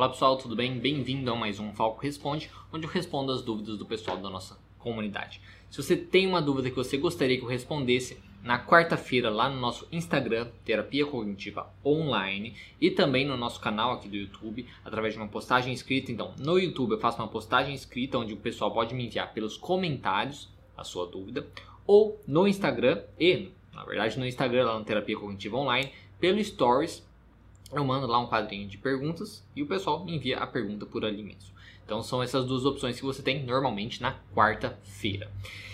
Olá pessoal, tudo bem? Bem-vindo a mais um Falco Responde, onde eu respondo as dúvidas do pessoal da nossa comunidade. Se você tem uma dúvida que você gostaria que eu respondesse, na quarta-feira lá no nosso Instagram, Terapia Cognitiva Online, e também no nosso canal aqui do YouTube, através de uma postagem escrita. Então, no YouTube eu faço uma postagem escrita onde o pessoal pode me enviar pelos comentários a sua dúvida, ou no Instagram e, na verdade, no Instagram lá no Terapia Cognitiva Online, pelo Stories eu mando lá um quadrinho de perguntas e o pessoal me envia a pergunta por ali mesmo. Então são essas duas opções que você tem normalmente na quarta-feira.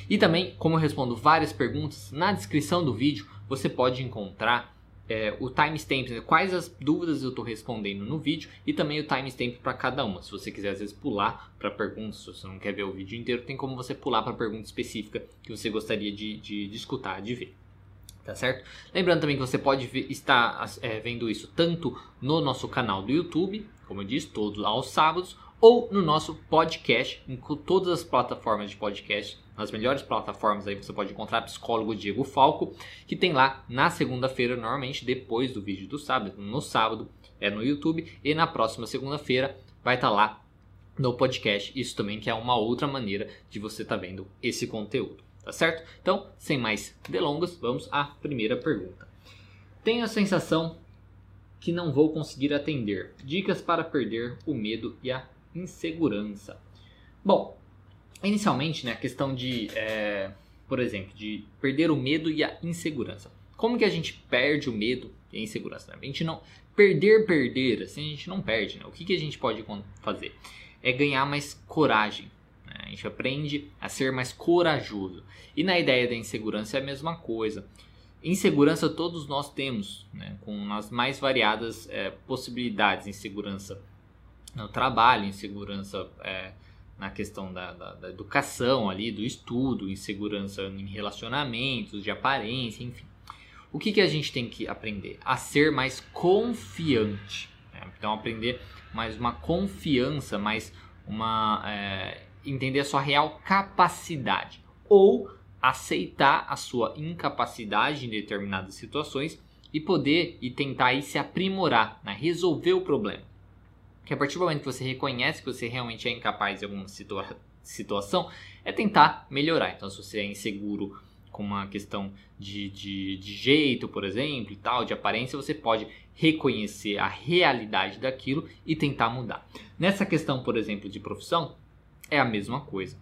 E também, como eu respondo várias perguntas, na descrição do vídeo você pode encontrar é, o timestamp, né? quais as dúvidas eu estou respondendo no vídeo e também o timestamp para cada uma. Se você quiser às vezes pular para perguntas, se você não quer ver o vídeo inteiro, tem como você pular para pergunta específica que você gostaria de, de, de escutar, de ver tá certo? Lembrando também que você pode estar é, vendo isso tanto no nosso canal do YouTube, como eu disse, todos aos sábados, ou no nosso podcast, em todas as plataformas de podcast, nas melhores plataformas aí você pode encontrar psicólogo Diego Falco, que tem lá na segunda-feira, normalmente depois do vídeo do sábado, no sábado é no YouTube, e na próxima segunda-feira vai estar tá lá no podcast. Isso também que é uma outra maneira de você estar tá vendo esse conteúdo tá certo? Então, sem mais delongas, vamos à primeira pergunta. Tenho a sensação que não vou conseguir atender. Dicas para perder o medo e a insegurança. Bom, inicialmente, né, a questão de, é, por exemplo, de perder o medo e a insegurança. Como que a gente perde o medo e a insegurança? Né? A gente não perder, perder, assim a gente não perde. Né? O que, que a gente pode fazer? É ganhar mais coragem, a gente aprende a ser mais corajoso. E na ideia da insegurança é a mesma coisa. Insegurança todos nós temos, né? com as mais variadas é, possibilidades. Insegurança no trabalho, insegurança é, na questão da, da, da, educação ali, do estudo, insegurança em relacionamentos, de aparência, enfim. O que, que a gente tem que aprender? A ser mais confiante. Né? Então aprender mais uma confiança, mais uma é, entender a sua real capacidade ou aceitar a sua incapacidade em determinadas situações e poder e tentar aí se aprimorar, né? resolver o problema. Que a partir do momento que você reconhece que você realmente é incapaz de alguma situa situação, é tentar melhorar. Então, se você é inseguro com uma questão de, de, de jeito, por exemplo, e tal, de aparência, você pode reconhecer a realidade daquilo e tentar mudar. Nessa questão, por exemplo, de profissão, é a mesma coisa.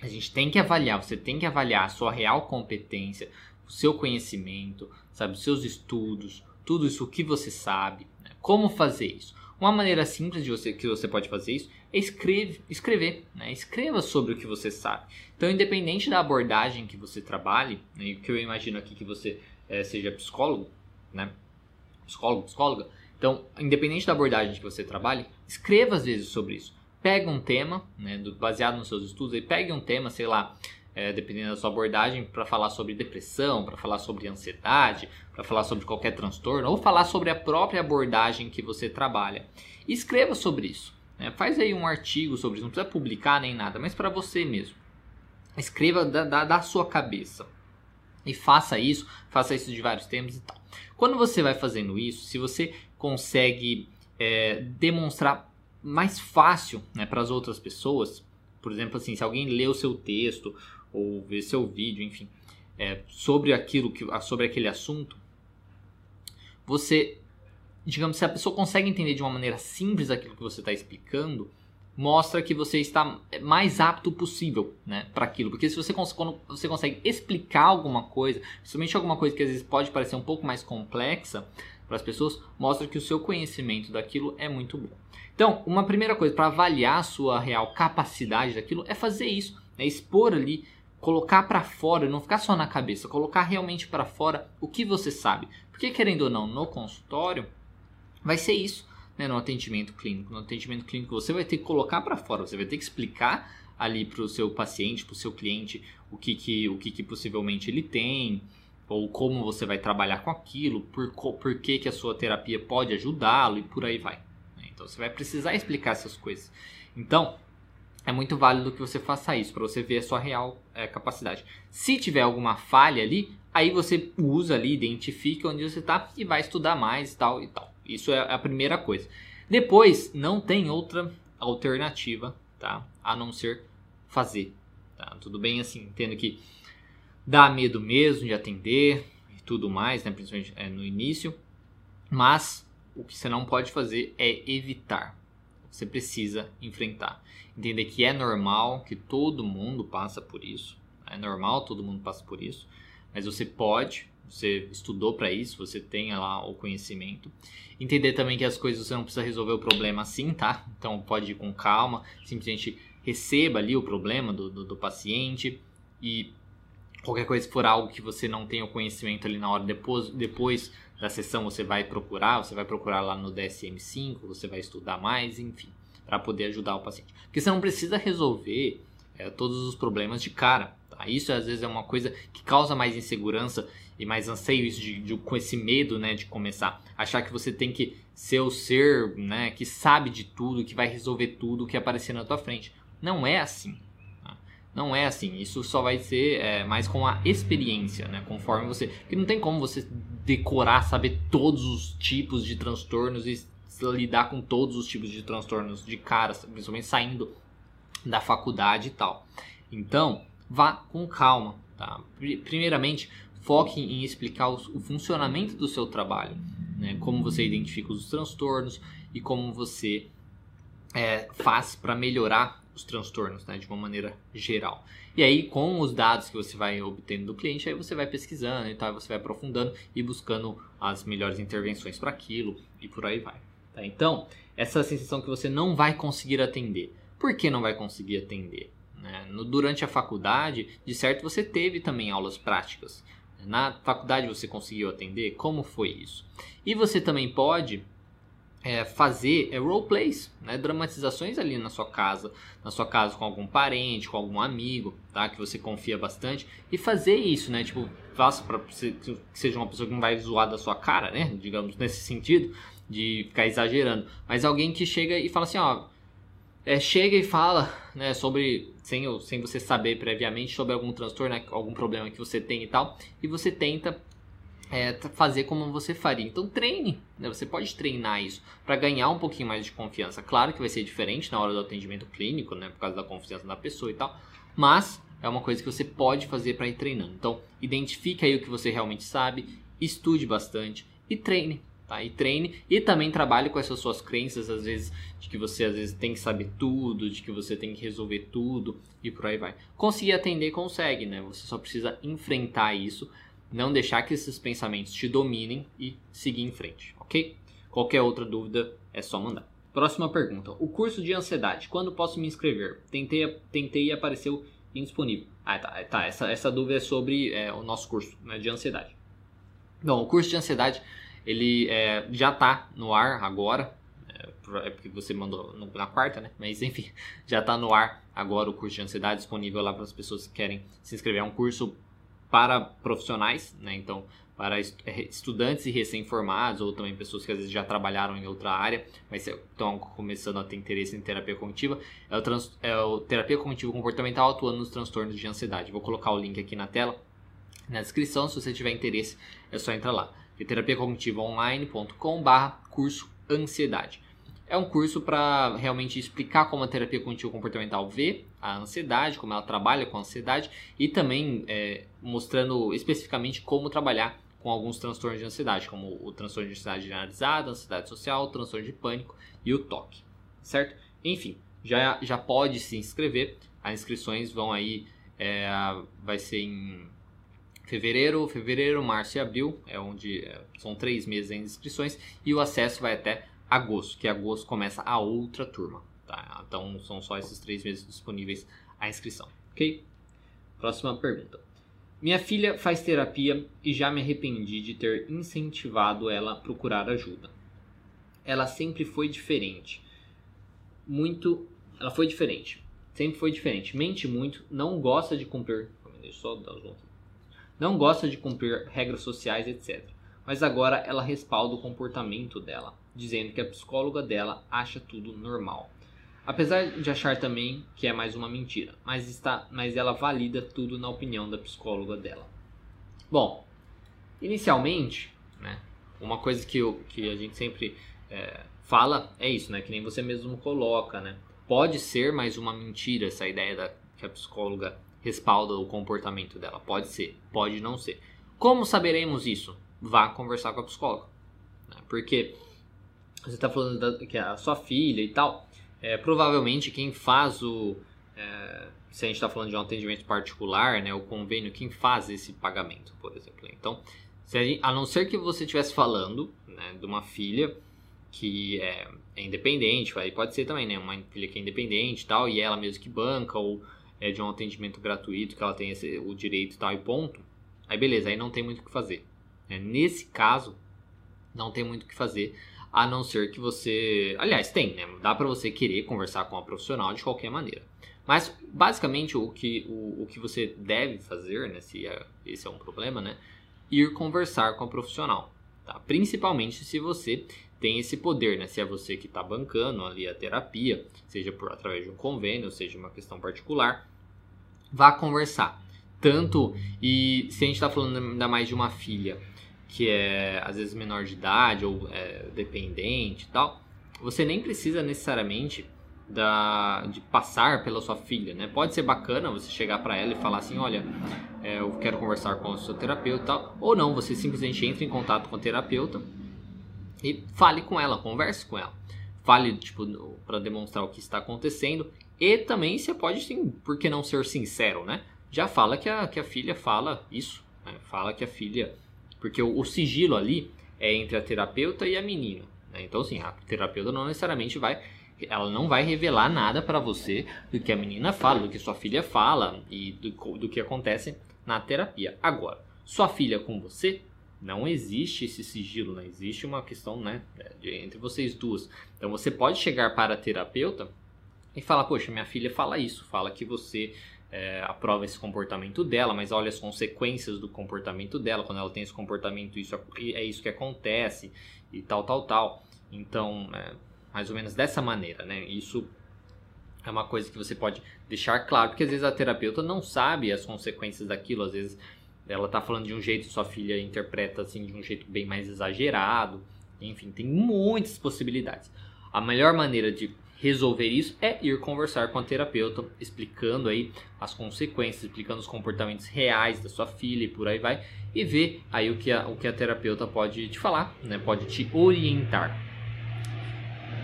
A gente tem que avaliar, você tem que avaliar a sua real competência, o seu conhecimento, sabe, os seus estudos, tudo isso que você sabe, né? como fazer isso. Uma maneira simples de você que você pode fazer isso é escreve, escrever, né? escreva sobre o que você sabe. Então, independente da abordagem que você trabalhe, né? que eu imagino aqui que você é, seja psicólogo, né? psicólogo, psicóloga, então, independente da abordagem que você trabalhe, escreva às vezes sobre isso pega um tema, né, do, baseado nos seus estudos, e pegue um tema, sei lá, é, dependendo da sua abordagem, para falar sobre depressão, para falar sobre ansiedade, para falar sobre qualquer transtorno, ou falar sobre a própria abordagem que você trabalha. Escreva sobre isso. Né? Faz aí um artigo sobre isso, não precisa publicar nem nada, mas para você mesmo. Escreva da, da, da sua cabeça. E faça isso, faça isso de vários temas e tal. Quando você vai fazendo isso, se você consegue é, demonstrar mais fácil né, para as outras pessoas. Por exemplo, assim, se alguém lê o seu texto ou vê seu vídeo, enfim, é, sobre aquilo que sobre aquele assunto, você, digamos, se a pessoa consegue entender de uma maneira simples aquilo que você está explicando, mostra que você está mais apto possível, né, para aquilo. Porque se você quando você consegue explicar alguma coisa, principalmente alguma coisa que às vezes pode parecer um pouco mais complexa para as pessoas, mostra que o seu conhecimento daquilo é muito bom. Então, uma primeira coisa para avaliar a sua real capacidade daquilo é fazer isso, é expor ali, colocar para fora, não ficar só na cabeça, colocar realmente para fora o que você sabe. Porque querendo ou não, no consultório vai ser isso, né, no atendimento clínico. No atendimento clínico você vai ter que colocar para fora, você vai ter que explicar ali para o seu paciente, para o seu cliente, o que, que, o que, que possivelmente ele tem, ou como você vai trabalhar com aquilo, por, por que, que a sua terapia pode ajudá-lo e por aí vai. Então você vai precisar explicar essas coisas. Então é muito válido que você faça isso para você ver a sua real é, capacidade. Se tiver alguma falha ali, aí você usa ali, identifica onde você está e vai estudar mais e tal e tal. Isso é a primeira coisa. Depois, não tem outra alternativa, tá? A não ser fazer, tá? Tudo bem assim, entendo que dá medo mesmo de atender e tudo mais, né? Principalmente é, no início, mas o que você não pode fazer é evitar. Você precisa enfrentar. Entender que é normal, que todo mundo passa por isso. É normal, todo mundo passa por isso. Mas você pode, você estudou para isso, você tem lá o conhecimento. Entender também que as coisas você não precisa resolver o problema assim, tá? Então pode ir com calma, simplesmente receba ali o problema do, do, do paciente e qualquer coisa for algo que você não tenha o conhecimento ali na hora depois, depois da sessão você vai procurar, você vai procurar lá no DSM-5, você vai estudar mais, enfim, para poder ajudar o paciente. Porque você não precisa resolver é, todos os problemas de cara. Tá? Isso às vezes é uma coisa que causa mais insegurança e mais anseio isso de, de, com esse medo né, de começar. Achar que você tem que ser o ser né, que sabe de tudo, que vai resolver tudo que aparecer na tua frente. Não é assim. Não é assim, isso só vai ser é, mais com a experiência, né? Conforme você. Porque não tem como você decorar, saber todos os tipos de transtornos e lidar com todos os tipos de transtornos de cara, principalmente saindo da faculdade e tal. Então, vá com calma, tá? Primeiramente, foque em explicar o funcionamento do seu trabalho, né? Como você identifica os transtornos e como você é, faz para melhorar os transtornos, né, de uma maneira geral. E aí, com os dados que você vai obtendo do cliente, aí você vai pesquisando e tal, você vai aprofundando e buscando as melhores intervenções para aquilo e por aí vai. Tá? Então, essa sensação que você não vai conseguir atender. Por que não vai conseguir atender? Né? No, durante a faculdade, de certo, você teve também aulas práticas. Na faculdade você conseguiu atender? Como foi isso? E você também pode é, fazer é, roleplays, né? dramatizações ali na sua casa, na sua casa com algum parente, com algum amigo, tá? Que você confia bastante e fazer isso, né? Tipo, faça para que seja uma pessoa que não vai zoar da sua cara, né? Digamos nesse sentido de ficar exagerando, mas alguém que chega e fala assim, ó, é, chega e fala, né? Sobre sem sem você saber previamente sobre algum transtorno, né, algum problema que você tem e tal, e você tenta é, fazer como você faria. Então treine, né? você pode treinar isso para ganhar um pouquinho mais de confiança. Claro que vai ser diferente na hora do atendimento clínico, né? por causa da confiança da pessoa e tal, mas é uma coisa que você pode fazer para ir treinando. Então identifique aí o que você realmente sabe, estude bastante e treine. Tá? E treine e também trabalhe com essas suas crenças, às vezes, de que você às vezes tem que saber tudo, de que você tem que resolver tudo e por aí vai. Conseguir atender, consegue, né? Você só precisa enfrentar isso não deixar que esses pensamentos te dominem e seguir em frente, ok? Qualquer outra dúvida é só mandar. Próxima pergunta. O curso de ansiedade, quando posso me inscrever? Tentei, tentei e apareceu indisponível. Ah, tá. tá. Essa, essa dúvida é sobre é, o nosso curso né, de ansiedade. Bom, o curso de ansiedade ele é, já está no ar agora. É, é porque você mandou na quarta, né? Mas enfim, já está no ar agora o curso de ansiedade disponível lá para as pessoas que querem se inscrever. É um curso para profissionais, né? Então, para é, estudantes e recém-formados, ou também pessoas que às vezes já trabalharam em outra área, mas estão começando a ter interesse em terapia cognitiva, é o, trans, é o terapia cognitivo comportamental atuando nos transtornos de ansiedade. Vou colocar o link aqui na tela, na descrição, se você tiver interesse, é só entrar lá. terapia cognitiva online.com/barra curso ansiedade. É um curso para realmente explicar como a terapia cognitivo comportamental vê a ansiedade, como ela trabalha com a ansiedade e também é, mostrando especificamente como trabalhar com alguns transtornos de ansiedade, como o transtorno de ansiedade generalizada, ansiedade social, transtorno de pânico e o toque, certo? Enfim, já, já pode se inscrever. As inscrições vão aí, é, vai ser em fevereiro, fevereiro, março e abril, é onde é, são três meses de inscrições e o acesso vai até agosto, que agosto começa a outra turma. Tá? Então são só esses três meses disponíveis a inscrição. Ok? Próxima pergunta. Minha filha faz terapia e já me arrependi de ter incentivado ela a procurar ajuda. Ela sempre foi diferente. Muito. Ela foi diferente. Sempre foi diferente. Mente muito, não gosta de cumprir. Só dar Não gosta de cumprir regras sociais, etc. Mas agora ela respalda o comportamento dela dizendo que a psicóloga dela acha tudo normal. Apesar de achar também que é mais uma mentira, mas, está, mas ela valida tudo na opinião da psicóloga dela. Bom, inicialmente, né, uma coisa que, eu, que a gente sempre é, fala, é isso, né? Que nem você mesmo coloca, né? Pode ser mais uma mentira essa ideia da que a psicóloga respalda o comportamento dela. Pode ser, pode não ser. Como saberemos isso? Vá conversar com a psicóloga. Né? Porque você está falando da, que a sua filha e tal, é, provavelmente quem faz o. É, se a gente está falando de um atendimento particular, né, o convênio, quem faz esse pagamento, por exemplo. Então, a, a, não ser que você estivesse falando né, de uma filha que é, é, independente, aí pode ser também, né, uma filha que é independente e tal, e ela mesmo que banca, ou é de um atendimento gratuito, que ela tem esse, o direito e tal, e ponto. Aí beleza, aí não tem muito o que fazer. É, nesse caso, não tem muito o que fazer, a não ser que você. Aliás, tem, né? Dá para você querer conversar com a profissional de qualquer maneira. Mas basicamente o que, o, o que você deve fazer, né? Se é, esse é um problema, né? Ir conversar com a profissional. Tá? Principalmente se você tem esse poder, né? Se é você que está bancando ali a terapia, seja por através de um convênio, seja uma questão particular, vá conversar. Tanto, e se a gente está falando ainda mais de uma filha que é às vezes menor de idade ou é, dependente e tal, você nem precisa necessariamente da, de passar pela sua filha, né? Pode ser bacana você chegar para ela e falar assim, olha, é, eu quero conversar com o seu terapeuta tal, ou não, você simplesmente entra em contato com o terapeuta e fale com ela, converse com ela. Fale, tipo, para demonstrar o que está acontecendo. E também você pode, sim, por que não ser sincero, né? Já fala que a, que a filha fala isso. Né? Fala que a filha. Porque o, o, sigilo ali é entre a terapeuta e a menina. Né? Então, assim, a terapeuta não necessariamente vai. Ela não vai revelar nada para você do que a menina fala, do que sua filha fala e do, do que acontece na terapia. Agora, sua filha com você não existe esse sigilo, não existe uma questão né, de, entre vocês duas. Então você pode chegar para a terapeuta e falar: Poxa, minha filha fala isso, fala que você é, aprova esse comportamento dela, mas olha as consequências do comportamento dela. Quando ela tem esse comportamento, isso é isso que acontece e tal, tal, tal. Então, é, mais ou menos dessa maneira, né? Isso é uma coisa que você pode deixar claro, porque às vezes a terapeuta não sabe as consequências daquilo, às vezes ela tá falando de um jeito, sua filha interpreta assim de um jeito bem mais exagerado. Enfim, tem muitas possibilidades. A melhor maneira de resolver isso é ir conversar com a terapeuta, explicando aí as consequências, explicando os comportamentos reais da sua filha e por aí vai, e ver aí o que a, o que a terapeuta pode te falar, né? Pode te orientar.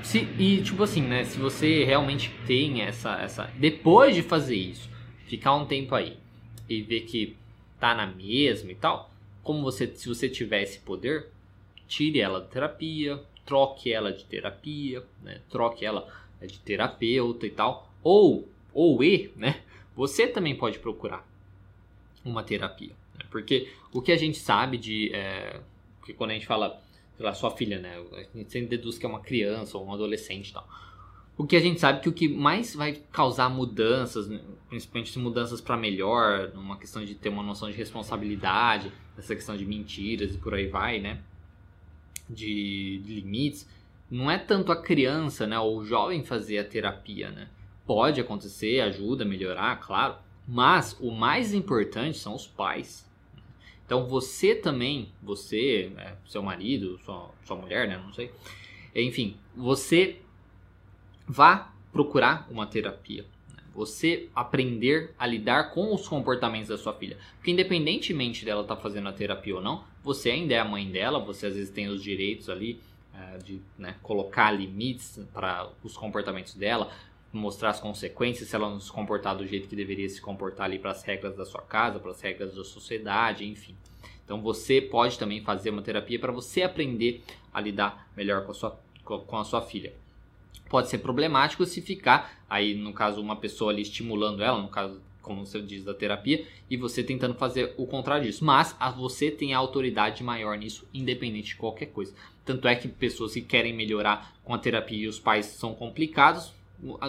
Se, e tipo assim, né? Se você realmente tem essa, essa. Depois de fazer isso, ficar um tempo aí e ver que tá na mesma e tal, como você, se você tiver esse poder, tire ela da terapia, troque ela de terapia, né? Troque ela de terapeuta e tal, ou ou e, né? Você também pode procurar uma terapia, né? porque o que a gente sabe de, é, que quando a gente fala, lá, sua filha, né? A gente sempre deduz que é uma criança ou um adolescente e tal. O que a gente sabe que o que mais vai causar mudanças, né, principalmente mudanças para melhor, numa questão de ter uma noção de responsabilidade, essa questão de mentiras e por aí vai, né? De limites, não é tanto a criança, né, ou o jovem fazer a terapia, né? Pode acontecer, ajuda a melhorar, claro, mas o mais importante são os pais. Então você também, você, né, seu marido, sua, sua mulher, né, não sei, enfim, você vá procurar uma terapia. Né? Você aprender a lidar com os comportamentos da sua filha. Porque independentemente dela estar tá fazendo a terapia ou não, você ainda é a mãe dela, você às vezes tem os direitos ali de né, colocar limites para os comportamentos dela, mostrar as consequências se ela não se comportar do jeito que deveria se comportar ali para as regras da sua casa, para as regras da sociedade, enfim. Então você pode também fazer uma terapia para você aprender a lidar melhor com a sua, com a sua filha pode ser problemático se ficar aí no caso uma pessoa ali estimulando ela, no caso como você diz da terapia, e você tentando fazer o contrário disso. Mas você tem a autoridade maior nisso, independente de qualquer coisa. Tanto é que pessoas que querem melhorar com a terapia e os pais são complicados,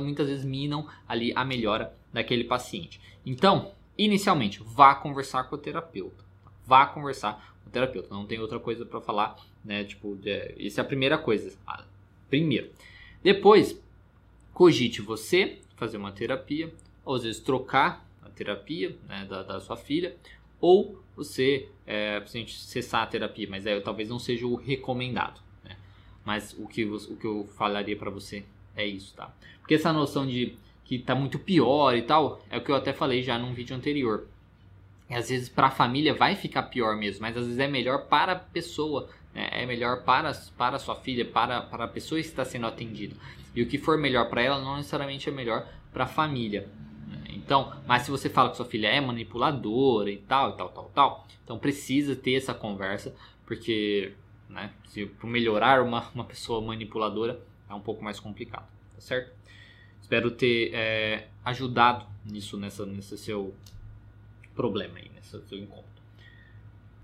muitas vezes minam ali a melhora daquele paciente. Então, inicialmente, vá conversar com o terapeuta. Vá conversar com o terapeuta. Não tem outra coisa para falar, né? Tipo, é, essa é a primeira coisa. Primeiro. Depois, cogite você fazer uma terapia, ou às vezes trocar a terapia né, da, da, sua filha, ou você é, cessar a terapia, mas aí talvez não seja o recomendado. Né? mas o que, o que eu falaria para você é isso, tá? Porque essa noção de que tá muito pior e tal, é o que eu até falei já num vídeo anterior. E às vezes para a família vai ficar pior mesmo, mas às vezes é melhor para a pessoa, né? é melhor para, para a sua filha, para, para a pessoa que está sendo atendida. E o que for melhor para ela não necessariamente é melhor para a família. Então, mas se você fala que sua filha é manipuladora e tal, e tal, tal, tal, então precisa ter essa conversa, porque né? Se melhorar uma, uma pessoa manipuladora é um pouco mais complicado, tá certo? Espero ter é, ajudado nisso nessa nesse seu problema aí, nesse seu encontro.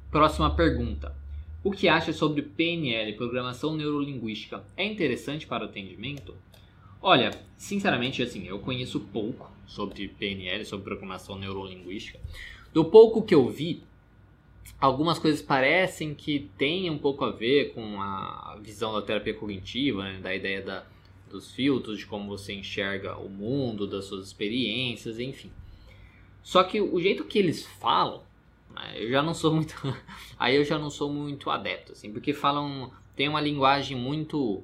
Próxima pergunta. O que acha sobre PNL, Programação Neurolinguística? É interessante para o atendimento? Olha, sinceramente, assim, eu conheço pouco sobre PNL, sobre Programação Neurolinguística. Do pouco que eu vi, algumas coisas parecem que têm um pouco a ver com a visão da terapia cognitiva, né? da ideia da, dos filtros, de como você enxerga o mundo, das suas experiências, enfim. Só que o jeito que eles falam, né? eu já não sou muito, aí eu já não sou muito adepto, assim, porque falam, tem uma linguagem muito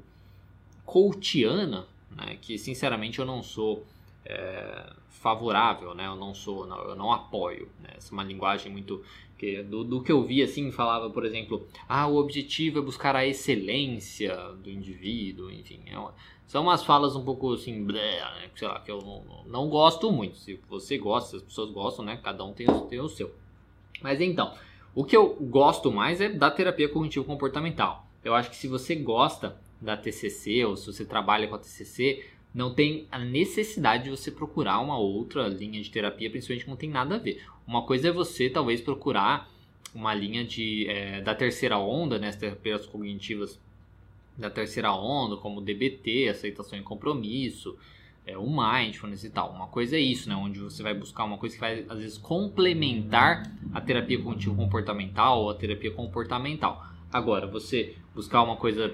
coachiana, né? que sinceramente eu não sou é, favorável, né? Eu não sou, não, eu não apoio. Né? Essa é uma linguagem muito que do, do, que eu vi assim falava, por exemplo, ah, o objetivo é buscar a excelência do indivíduo, enfim, é uma, são umas falas um pouco assim, blé, né? sei lá, que eu não, não, gosto muito. Se você gosta, se as pessoas gostam, né? Cada um tem, tem o seu. Mas então, o que eu gosto mais é da terapia cognitivo comportamental. Eu acho que se você gosta da TCC ou se você trabalha com a TCC, não tem a necessidade de você procurar uma outra linha de terapia, principalmente que não tem nada a ver. Uma coisa é você talvez procurar uma linha de, é, da terceira onda, né, as terapias cognitivas da terceira onda, como DBT, aceitação e compromisso, é, o mindfulness e tal. Uma coisa é isso, né, onde você vai buscar uma coisa que vai às vezes complementar a terapia cognitivo comportamental ou a terapia comportamental. Agora, você buscar uma coisa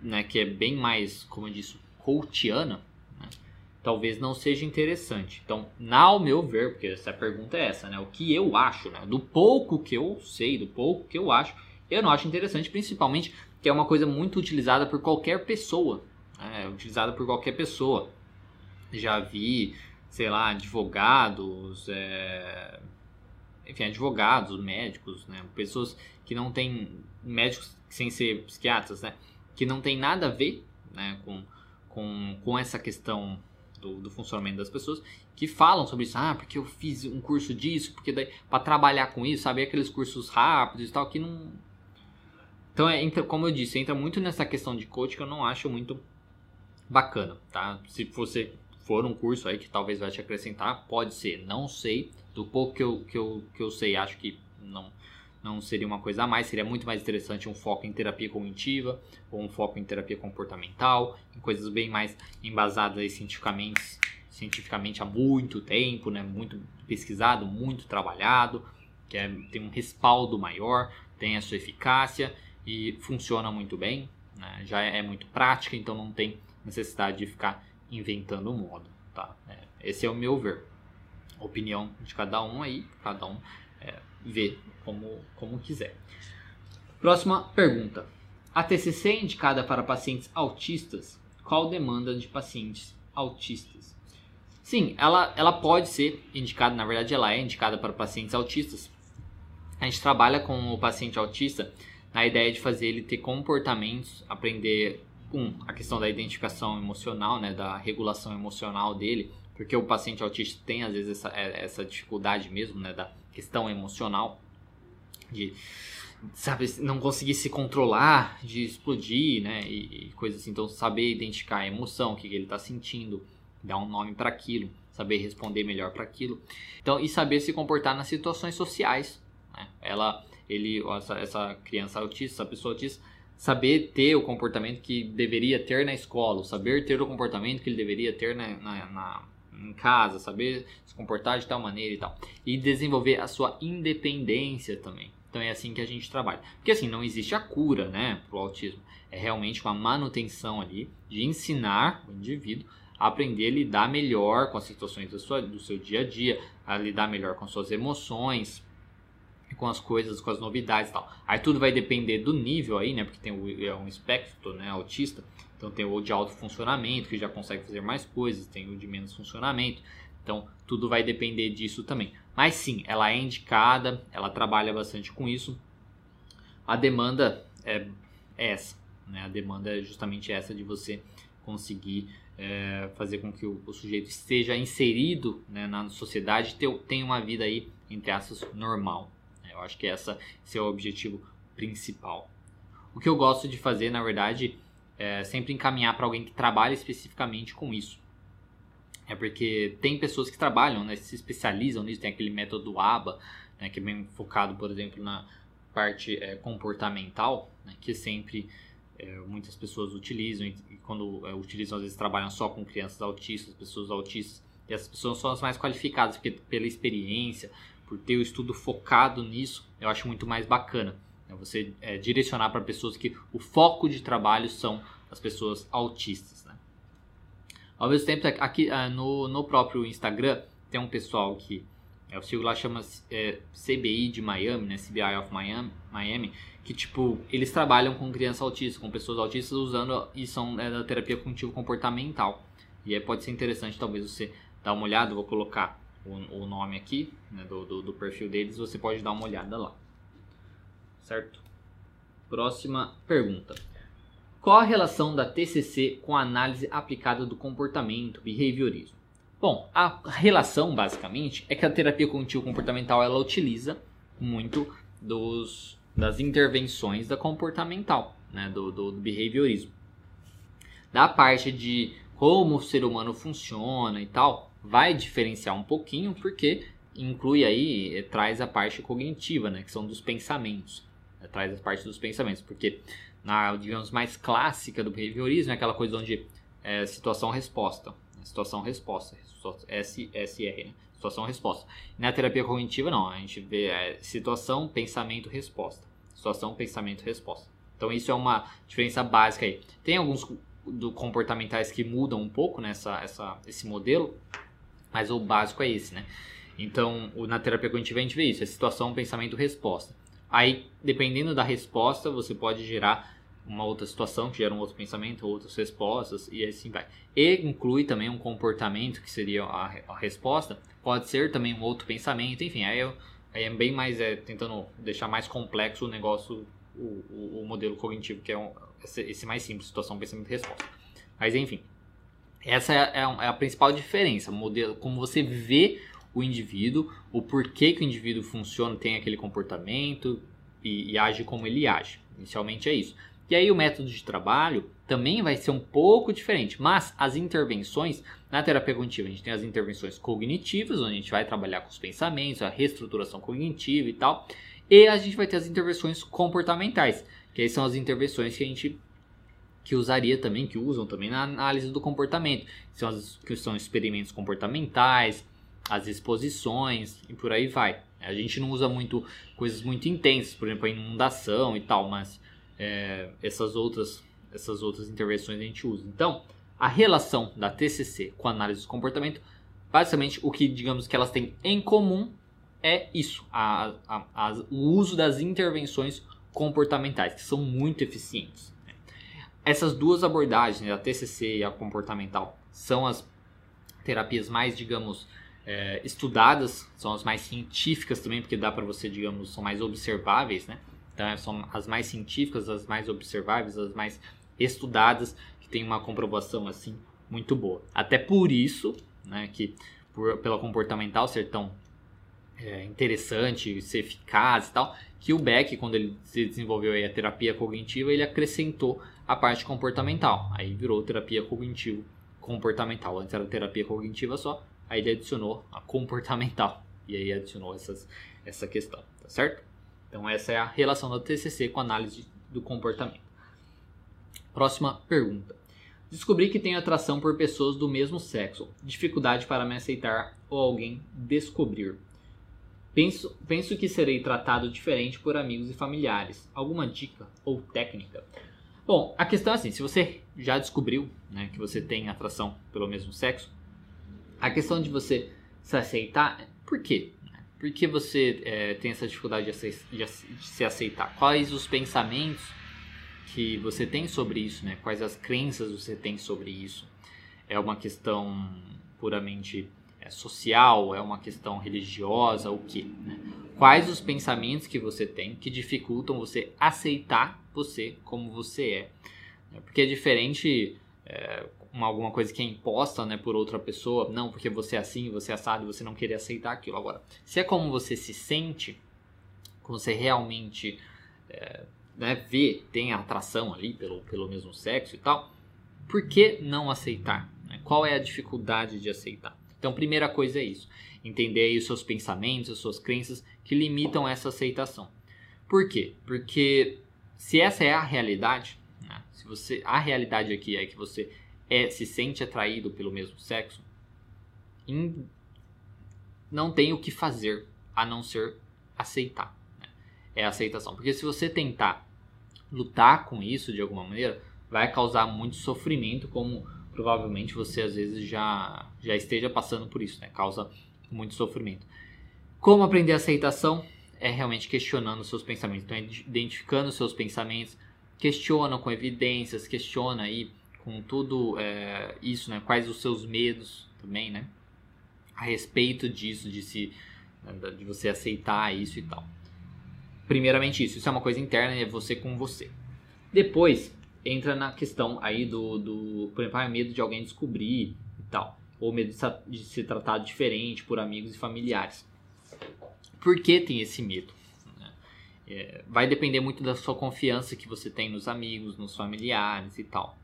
né, que é bem mais, como eu disse, coachiana, né, talvez não seja interessante. Então, ao meu ver, porque essa pergunta é essa, né? O que eu acho, né? Do pouco que eu sei, do pouco que eu acho, eu não acho interessante, principalmente que é uma coisa muito utilizada por qualquer pessoa. Né, é utilizada por qualquer pessoa. Já vi, sei lá, advogados, é... enfim, advogados, médicos, né? Pessoas que não têm, médicos sem ser psiquiatras, né? Que não tem nada a ver né, com com, com essa questão do, do, funcionamento das pessoas que falam sobre isso. Ah, porque eu fiz um curso disso, porque daí para trabalhar com isso, sabe aqueles cursos rápidos e tal que não. Então, é, entra, como eu disse, entra muito nessa questão de coach que eu não acho muito bacana, tá? Se você for um curso aí que talvez vai te acrescentar, pode ser, não sei. Do pouco que eu, que eu, que eu sei, acho que não, não seria uma coisa a mais, seria muito mais interessante um foco em terapia cognitiva ou um foco em terapia comportamental, em coisas bem mais embasadas cientificamente, cientificamente há muito tempo, né? muito pesquisado, muito trabalhado, que é, tem um respaldo maior, tem a sua eficácia e funciona muito bem, né? já é muito prática, então não tem necessidade de ficar inventando moda. Tá? É, esse é o meu ver. Opinião de cada um aí, cada um é, vê como, como quiser. Próxima pergunta. A TCC é indicada para pacientes autistas? Qual demanda de pacientes autistas? Sim, ela, ela pode ser indicada, na verdade ela é indicada para pacientes autistas. A gente trabalha com o paciente autista na ideia de fazer ele ter comportamentos, aprender um, a questão da identificação emocional, né, da regulação emocional dele, porque o paciente autista tem às vezes essa, é, essa dificuldade mesmo, né, da questão emocional de sabe não conseguir se controlar, de explodir, né, e, e coisas assim. Então saber identificar a emoção, o que, que ele está sentindo, dar um nome para aquilo, saber responder melhor para aquilo. Então e saber se comportar nas situações sociais. Né? Ela, ele, essa, essa criança autista, essa pessoa autista saber ter o comportamento que deveria ter na escola, saber ter o comportamento que ele deveria ter na, na, na em casa, saber se comportar de tal maneira e tal. E desenvolver a sua independência também. Então é assim que a gente trabalha. Porque assim, não existe a cura, né, para o autismo. É realmente uma manutenção ali de ensinar o indivíduo a aprender a lidar melhor com as situações do, sua, do seu dia a dia, a lidar melhor com suas emoções, com as coisas, com as novidades e tal. Aí tudo vai depender do nível aí, né? Porque tem é um espectro, né? Autista. Então tem o de alto funcionamento, que já consegue fazer mais coisas, tem o de menos funcionamento. Então tudo vai depender disso também. Mas sim, ela é indicada, ela trabalha bastante com isso. A demanda é essa, né? A demanda é justamente essa de você conseguir é, fazer com que o, o, sujeito esteja inserido né, na sociedade, e tenha uma vida aí, entre aspas, normal. Eu acho que essa, esse é o objetivo principal. O que eu gosto de fazer, na verdade, é sempre encaminhar para alguém que trabalha especificamente com isso. É porque tem pessoas que trabalham, né, se especializam nisso, tem aquele método ABA, né, que é bem focado, por exemplo, na parte é, comportamental, né, que sempre é, muitas pessoas utilizam, e, quando é, utilizam, às vezes trabalham só com crianças autistas, pessoas autistas, e essas pessoas são as mais qualificadas, porque pela experiência, por ter o estudo focado nisso, eu acho muito mais bacana. Né? Você é, direcionar para pessoas que o foco de trabalho são as pessoas autistas. Né? Ao mesmo tempo, aqui ah, no, no próprio Instagram, tem um pessoal que eu sigo lá, chama é, CBI de Miami, né? CBI of Miami, Miami, que tipo, eles trabalham com crianças autistas, com pessoas autistas usando e são é, da terapia cognitivo comportamental. E aí pode ser interessante talvez você dar uma olhada, vou colocar o, o nome aqui né, do, do, do, perfil deles, você pode dar uma olhada lá. Certo? Próxima pergunta. Qual a relação da TCC com a análise aplicada do comportamento, behaviorismo? Bom, a relação basicamente é que a terapia cognitivo comportamental ela utiliza muito dos, das intervenções da comportamental, né, do, do, do behaviorismo. Da parte de como o ser humano funciona e tal, vai diferenciar um pouquinho porque inclui aí, eh, traz a parte cognitiva, né, que são dos pensamentos. Traz a parte dos pensamentos, porque na, digamos, mais clássica do behaviorismo é aquela coisa onde é situação-resposta. Situação-resposta, SR, né? situação-resposta. Na terapia cognitiva, não, a gente vê é, situação, pensamento, resposta. Situação, pensamento, resposta. Então, isso é uma diferença básica aí. Tem alguns do comportamentais que mudam um pouco nessa, essa, esse modelo, mas o básico é esse, né? Então, na terapia cognitiva a gente vê isso, é situação, pensamento, resposta. Aí, dependendo da resposta, você pode gerar uma outra situação que gera um outro pensamento, outras respostas e assim vai. E inclui também um comportamento que seria a, a resposta, pode ser também um outro pensamento, enfim, aí, eu, aí é bem mais é, tentando deixar mais complexo o negócio, o, o, o modelo cognitivo que é um, esse, esse mais simples, situação, pensamento e resposta. Mas enfim, essa é, é, é a principal diferença, modelo, como você vê o indivíduo, o porquê que o indivíduo funciona, tem aquele comportamento e, e age como ele age. Inicialmente é isso. E aí o método de trabalho também vai ser um pouco diferente, mas as intervenções na terapia cognitiva, a gente tem as intervenções cognitivas, onde a gente vai trabalhar com os pensamentos, a reestruturação cognitiva e tal, e a gente vai ter as intervenções comportamentais, que aí são as intervenções que a gente que usaria também, que usam também na análise do comportamento. São as que são experimentos comportamentais, as exposições e por aí vai. A gente não usa muito coisas muito intensas, por exemplo, a inundação e tal, mas é, essas outras essas outras intervenções a gente usa. Então, a relação da TCC com a análise do comportamento, basicamente o que digamos que elas têm em comum é isso, a, a, a, o uso das intervenções comportamentais, que são muito eficientes. Essas duas abordagens, a TCC e a comportamental, são as terapias mais, digamos, é, estudadas, são as mais científicas também, porque dá para você, digamos, são mais observáveis, né? Então, são as mais científicas, as mais observáveis, as mais estudadas, que tem uma comprovação, assim, muito boa. Até por isso, né, que por, pela comportamental ser tão é, interessante, ser eficaz e tal, que o Beck, quando ele desenvolveu a terapia cognitiva, ele acrescentou a parte comportamental. Aí virou terapia cognitivo comportamental. Antes era terapia cognitiva só, aí ele adicionou a comportamental. E aí adicionou essas, essa questão, tá certo? Então essa é a relação da TCC com a análise do comportamento. Próxima pergunta. Descobri que tenho atração por pessoas do mesmo sexo. Dificuldade para me aceitar ou alguém descobrir. Penso, penso que serei tratado diferente por amigos e familiares. Alguma dica ou técnica? Bom, a questão é assim: se você já descobriu né, que você tem atração pelo mesmo sexo, a questão de você se aceitar, por quê? Por que você é, tem essa dificuldade de, se aceitar? Quais os pensamentos que você tem sobre isso, né? Quais as crenças você tem sobre isso? É uma questão puramente é, social? É uma questão religiosa? O que? Né? Quais os pensamentos que você tem que dificultam você aceitar você como você é? Porque é diferente é, uma, alguma coisa que é imposta né, por outra pessoa, não porque você é assim, você é assado você não querer aceitar aquilo. Agora, se é como você se sente, como você realmente é, né, vê, tem atração ali pelo, pelo mesmo sexo e tal, por que não aceitar? Né? Qual é a dificuldade de aceitar? Então, primeira coisa é isso: entender os seus pensamentos, as suas crenças que limitam essa aceitação. Por quê? Porque se essa é a realidade, né, se você a realidade aqui é que você é, se sente atraído pelo mesmo sexo, in, não tem o que fazer a não ser aceitar. Né? É a aceitação. Porque se você tentar lutar com isso de alguma maneira, vai causar muito sofrimento, como provavelmente você às vezes já, já esteja passando por isso, né? Causa muito sofrimento. Como aprender a aceitação? É realmente questionando seus pensamentos. Então, é identificando seus pensamentos, questiona com evidências, questiona aí com tudo é, isso, né? Quais os seus medos também, né? A respeito disso, de se de você aceitar isso e tal. Primeiramente isso, isso é uma coisa interna, é você com você. Depois entra na questão aí do, do por exemplo, ah, medo de alguém descobrir e tal, ou medo de ser tratado diferente por amigos e familiares. Por que tem esse medo? É, vai depender muito da sua confiança que você tem nos amigos, nos familiares e tal.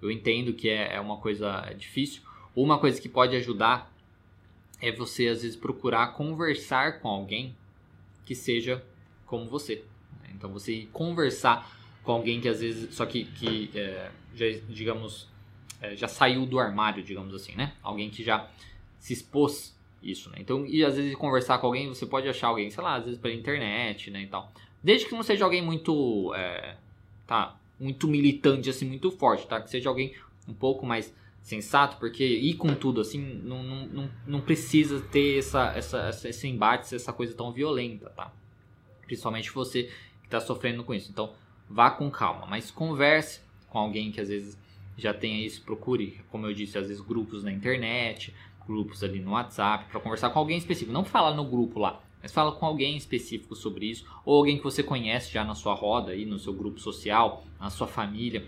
Eu entendo que é, é uma coisa difícil. Uma coisa que pode ajudar é você, às vezes, procurar conversar com alguém que seja como você. Então, você conversar com alguém que, às vezes, só que, que é, já, digamos, é, já saiu do armário, digamos assim, né? Alguém que já se expôs isso, né? Então, e às vezes conversar com alguém, você pode achar alguém, sei lá, às vezes pela internet, né, e tal. Desde que não seja alguém muito, é, tá, muito militante, assim, muito forte, tá? Que seja alguém um pouco mais sensato, porque ir com tudo, assim, não, não, não, precisa ter essa, essa, esse embate, essa coisa tão violenta, tá? Principalmente você que está sofrendo com isso. Então, vá com calma, mas converse com alguém que às vezes já tenha isso, procure, como eu disse, às vezes grupos na internet, grupos ali no WhatsApp, para conversar com alguém específico. Não fala no grupo lá, mas fala com alguém específico sobre isso, ou alguém que você conhece já na sua roda, aí, no seu grupo social, na sua família.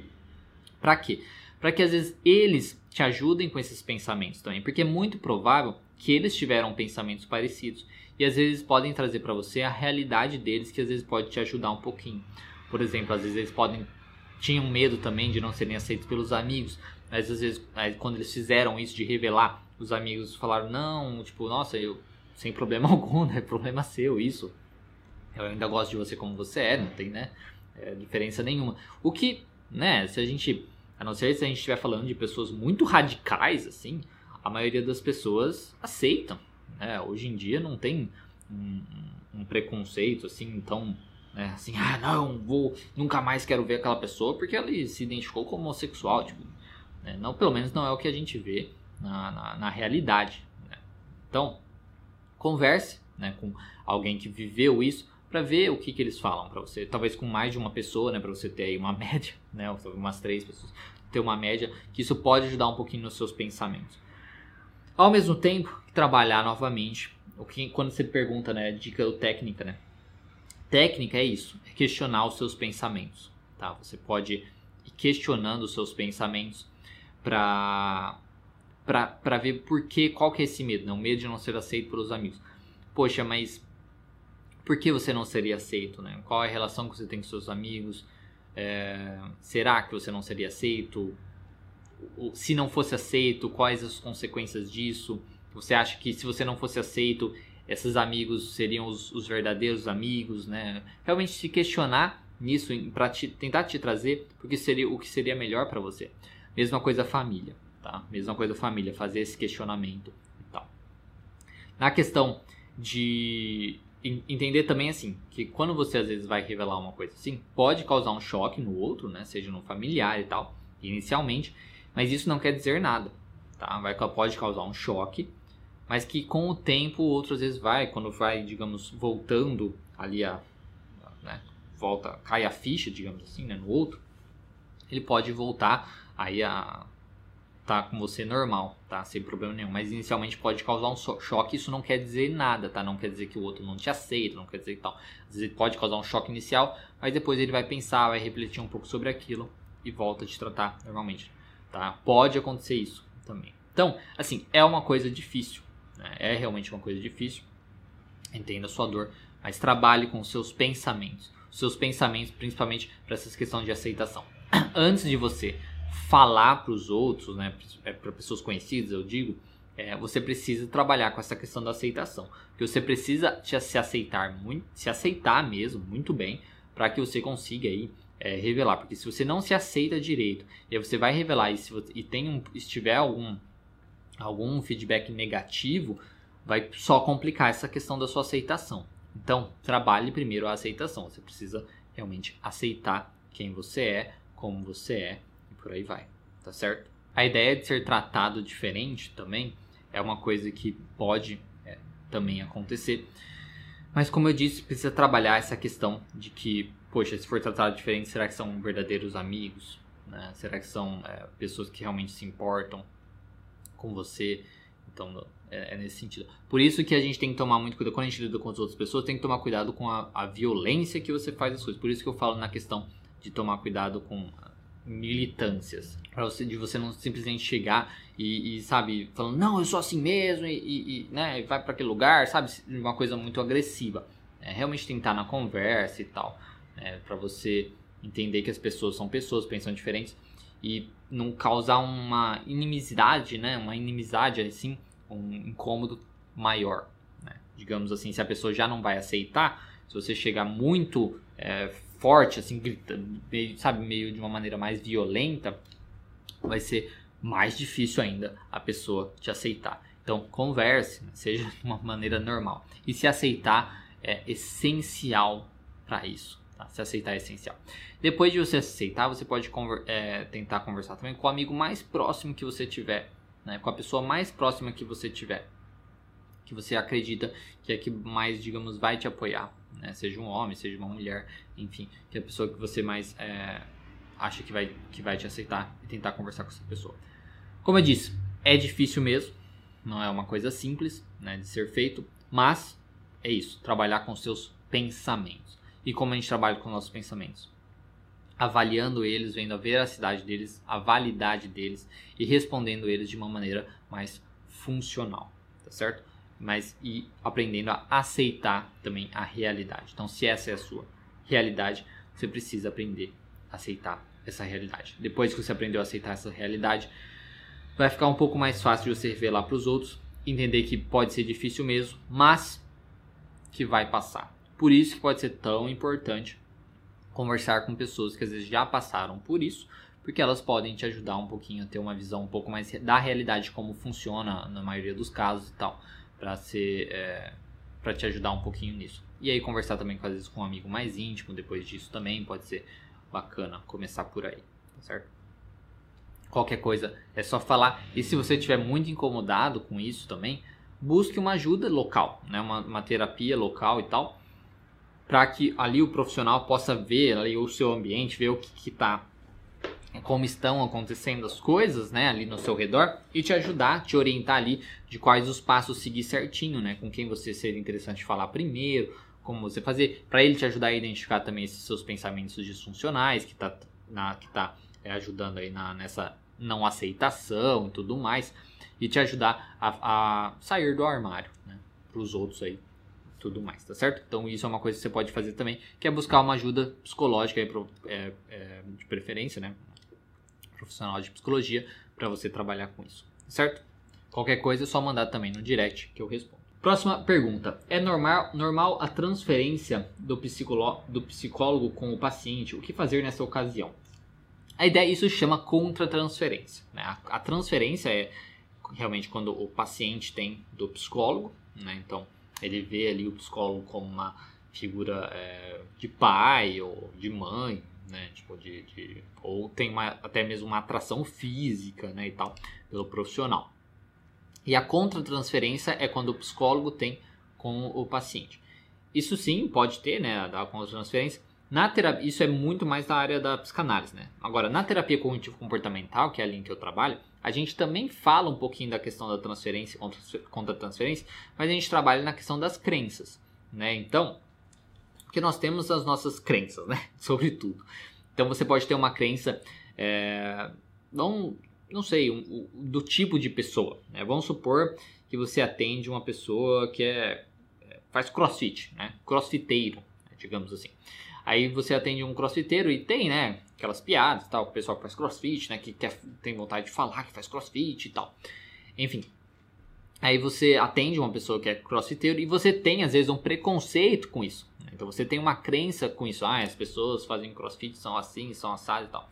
Para quê? Para que às vezes eles te ajudem com esses pensamentos também, porque é muito provável que eles tiveram pensamentos parecidos e às vezes podem trazer para você a realidade deles, que às vezes pode te ajudar um pouquinho. Por exemplo, às vezes eles podem tinham medo também de não serem aceitos pelos amigos, mas às vezes quando eles fizeram isso de revelar, os amigos falaram não, tipo, nossa, eu sem problema algum, né? Problema seu, isso. Eu ainda gosto de você como você é, não tem, né? É, diferença nenhuma. O que, né, se a gente, a não ser se a gente estiver falando de pessoas muito radicais, assim, a maioria das pessoas aceitam, né? Hoje em dia não tem um, um preconceito, assim, tão, né, assim, ah, não, vou, nunca mais quero ver aquela pessoa porque ela se identificou como homossexual, tipo, né? não, pelo menos não é o que a gente vê na, na, na realidade. Né? Então, converse né, com alguém que viveu isso para ver o que, que eles falam para você. Talvez com mais de uma pessoa, né, para você ter aí uma média, né, umas três pessoas, ter uma média, que isso pode ajudar um pouquinho nos seus pensamentos. Ao mesmo tempo, trabalhar novamente, o que quando você pergunta, né, dica ou técnica, né? Técnica é isso, é questionar os seus pensamentos, tá? Você pode ir questionando os seus pensamentos para para ver por que, qual que é esse medo, né? O medo de não ser aceito pelos amigos. Poxa, mas por que você não seria aceito, né? Qual é a relação que você tem com seus amigos? É, será que você não seria aceito? Se não fosse aceito, quais as consequências disso? Você acha que se você não fosse aceito, esses amigos seriam os, os verdadeiros amigos, né? Realmente se questionar nisso para tentar te trazer porque seria o que seria melhor para você. Mesma coisa a família tá? Mesma coisa família, fazer esse questionamento e tal. Na questão de entender também assim, que quando você às vezes vai revelar uma coisa assim, pode causar um choque no outro, né? Seja no familiar e tal, inicialmente, mas isso não quer dizer nada, tá? Vai, pode causar um choque, mas que com o tempo outras vezes vai, quando vai, digamos, voltando ali a, né, volta, cai a ficha, digamos assim, né, no outro, ele pode voltar aí a tá com você normal, tá? Sem problema nenhum. Mas inicialmente pode causar um choque. Isso não quer dizer nada, tá? Não quer dizer que o outro não te aceita, não quer dizer que tal. Às vezes pode causar um choque inicial, mas depois ele vai pensar, vai refletir um pouco sobre aquilo e volta a te tratar normalmente, tá? Pode acontecer isso também. Então, assim, é uma coisa difícil, né? É realmente uma coisa difícil. Entenda a sua dor, mas trabalhe com os seus pensamentos. Os seus pensamentos, principalmente para essa questão de aceitação. Antes de você falar para os outros, né, para é, pessoas conhecidas, eu digo, é, você precisa trabalhar com essa questão da aceitação, porque você precisa se aceitar muito, se aceitar mesmo muito bem, para que você consiga aí é, revelar, porque se você não se aceita direito e você vai revelar e se você, e tem um, se tiver algum algum feedback negativo, vai só complicar essa questão da sua aceitação. Então, trabalhe primeiro a aceitação. Você precisa realmente aceitar quem você é, como você é por aí vai, tá certo? A ideia de ser tratado diferente também é uma coisa que pode é, também acontecer. Mas como eu disse, precisa trabalhar essa questão de que, poxa, se for tratado diferente, será que são verdadeiros amigos? Né? Será que são é, pessoas que realmente se importam com você? Então, é, é, nesse sentido. Por isso que a gente tem que tomar muito cuidado. Quando a gente lida com as outras pessoas, tem que tomar cuidado com a, a violência que você faz as coisas. Por isso que eu falo na questão de tomar cuidado com militâncias. Pra você, de você não simplesmente chegar e, e sabe, falando, não, eu sou assim mesmo, e, e, e né, vai para aquele lugar, sabe? Uma coisa muito agressiva. É, realmente tentar na conversa e tal. É, para você entender que as pessoas são pessoas, pensam diferentes. E não causar uma inimizade, né? Uma inimizade, assim, um incômodo maior. Né? Digamos assim, se a pessoa já não vai aceitar, se você chegar muito é, forte, assim, gritando, meio, sabe, meio de uma maneira mais violenta, vai ser mais difícil ainda a pessoa te aceitar. Então, converse, né? seja de uma maneira normal. E se aceitar é essencial para isso. Tá? Se aceitar é essencial. Depois de você aceitar, você pode conver é, tentar conversar também com o amigo mais próximo que você tiver, né? com a pessoa mais próxima que você tiver, que você acredita que é que mais, digamos, vai te apoiar né? Seja um homem, seja uma mulher, enfim, que é a pessoa que você mais é, acha que vai, que vai te aceitar e tentar conversar com essa pessoa. Como eu disse, é difícil mesmo, não é uma coisa simples né, de ser feito, mas é isso, trabalhar com seus pensamentos. E como a gente trabalha com nossos pensamentos? Avaliando eles, vendo a veracidade deles, a validade deles e respondendo eles de uma maneira mais funcional, tá certo? Mas e aprendendo a aceitar também a realidade. Então, se essa é a sua realidade, você precisa aprender a aceitar essa realidade. Depois que você aprendeu a aceitar essa realidade, vai ficar um pouco mais fácil de você revelar para os outros, entender que pode ser difícil mesmo, mas que vai passar. Por isso que pode ser tão importante conversar com pessoas que às vezes já passaram por isso, porque elas podem te ajudar um pouquinho a ter uma visão um pouco mais da realidade como funciona na maioria dos casos e tal para ser é, para te ajudar um pouquinho nisso. E aí conversar também às vezes com um amigo mais íntimo depois disso também pode ser bacana começar por aí, tá certo? Qualquer coisa é só falar. E se você estiver muito incomodado com isso também, busque uma ajuda local, né? uma, uma terapia local e tal, para que ali o profissional possa ver ali o seu ambiente, ver o que está como estão acontecendo as coisas, né, ali no seu redor e te ajudar, te orientar ali de quais os passos seguir certinho, né, com quem você seria interessante falar primeiro, como você fazer, para ele te ajudar a identificar também esses seus pensamentos disfuncionais que tá na que tá é, ajudando aí na, nessa não aceitação e tudo mais e te ajudar a, a sair do armário, né, para os outros aí tudo mais, tá certo? Então isso é uma coisa que você pode fazer também, que é buscar uma ajuda psicológica aí, é, é, de preferência, né? Profissional de psicologia para você trabalhar com isso, certo? Qualquer coisa é só mandar também no direct que eu respondo. Próxima pergunta: é normal, normal a transferência do, psicólogo, do psicólogo com o paciente? O que fazer nessa ocasião? A ideia isso chama contra-transferência. Né? A, a, transferência é realmente quando o paciente tem do psicólogo, né? então ele vê ali o psicólogo como uma figura é, de pai ou de mãe, né? Tipo, de, de ou tem uma, até mesmo uma atração física, né? E tal, pelo profissional. E a contratransferência é quando o psicólogo tem com o paciente. Isso sim, pode ter, né, a contratransferência. Na terapia, isso é muito mais da área da psicanálise, né? Agora, na terapia cognitivo-comportamental, que é a linha que eu trabalho, a gente também fala um pouquinho da questão da transferência contra, contra transferência, mas a gente trabalha na questão das crenças, né? Então, porque nós temos as nossas crenças, né? Sobre tudo. Então, você pode ter uma crença, é, não, não sei, um, um, do tipo de pessoa. Né? Vamos supor que você atende uma pessoa que é, é faz crossfit, né? Crossfiteiro, digamos assim. Aí você atende um crossfiteiro e tem, né, aquelas piadas tal, o pessoal que faz crossfit, né, que quer, tem vontade de falar que faz crossfit e tal. Enfim. Aí você atende uma pessoa que é crossfiteiro e você tem, às vezes, um preconceito com isso. Né? Então você tem uma crença com isso. Ah, as pessoas fazem crossfit são assim, são assadas e tal.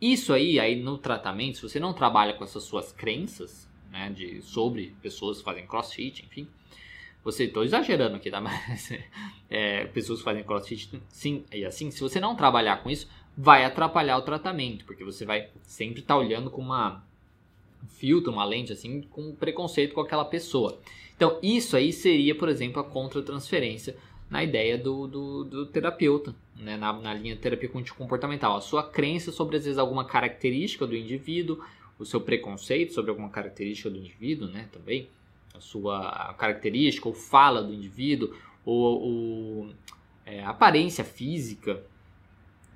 Isso aí, aí no tratamento, se você não trabalha com essas suas crenças, né, de, sobre pessoas que fazem crossfit, enfim, você, estou exagerando aqui, tá? Mas é, pessoas que fazem crossfit, sim, e assim, se você não trabalhar com isso, vai atrapalhar o tratamento, porque você vai sempre estar tá olhando com uma um filtro, uma lente, assim, com preconceito com aquela pessoa. Então, isso aí seria, por exemplo, a contratransferência na ideia do, do, do terapeuta, né? na, na linha terapia comportamental. A sua crença sobre, às vezes, alguma característica do indivíduo, o seu preconceito sobre alguma característica do indivíduo, né, também a sua característica ou fala do indivíduo, ou, ou é, aparência física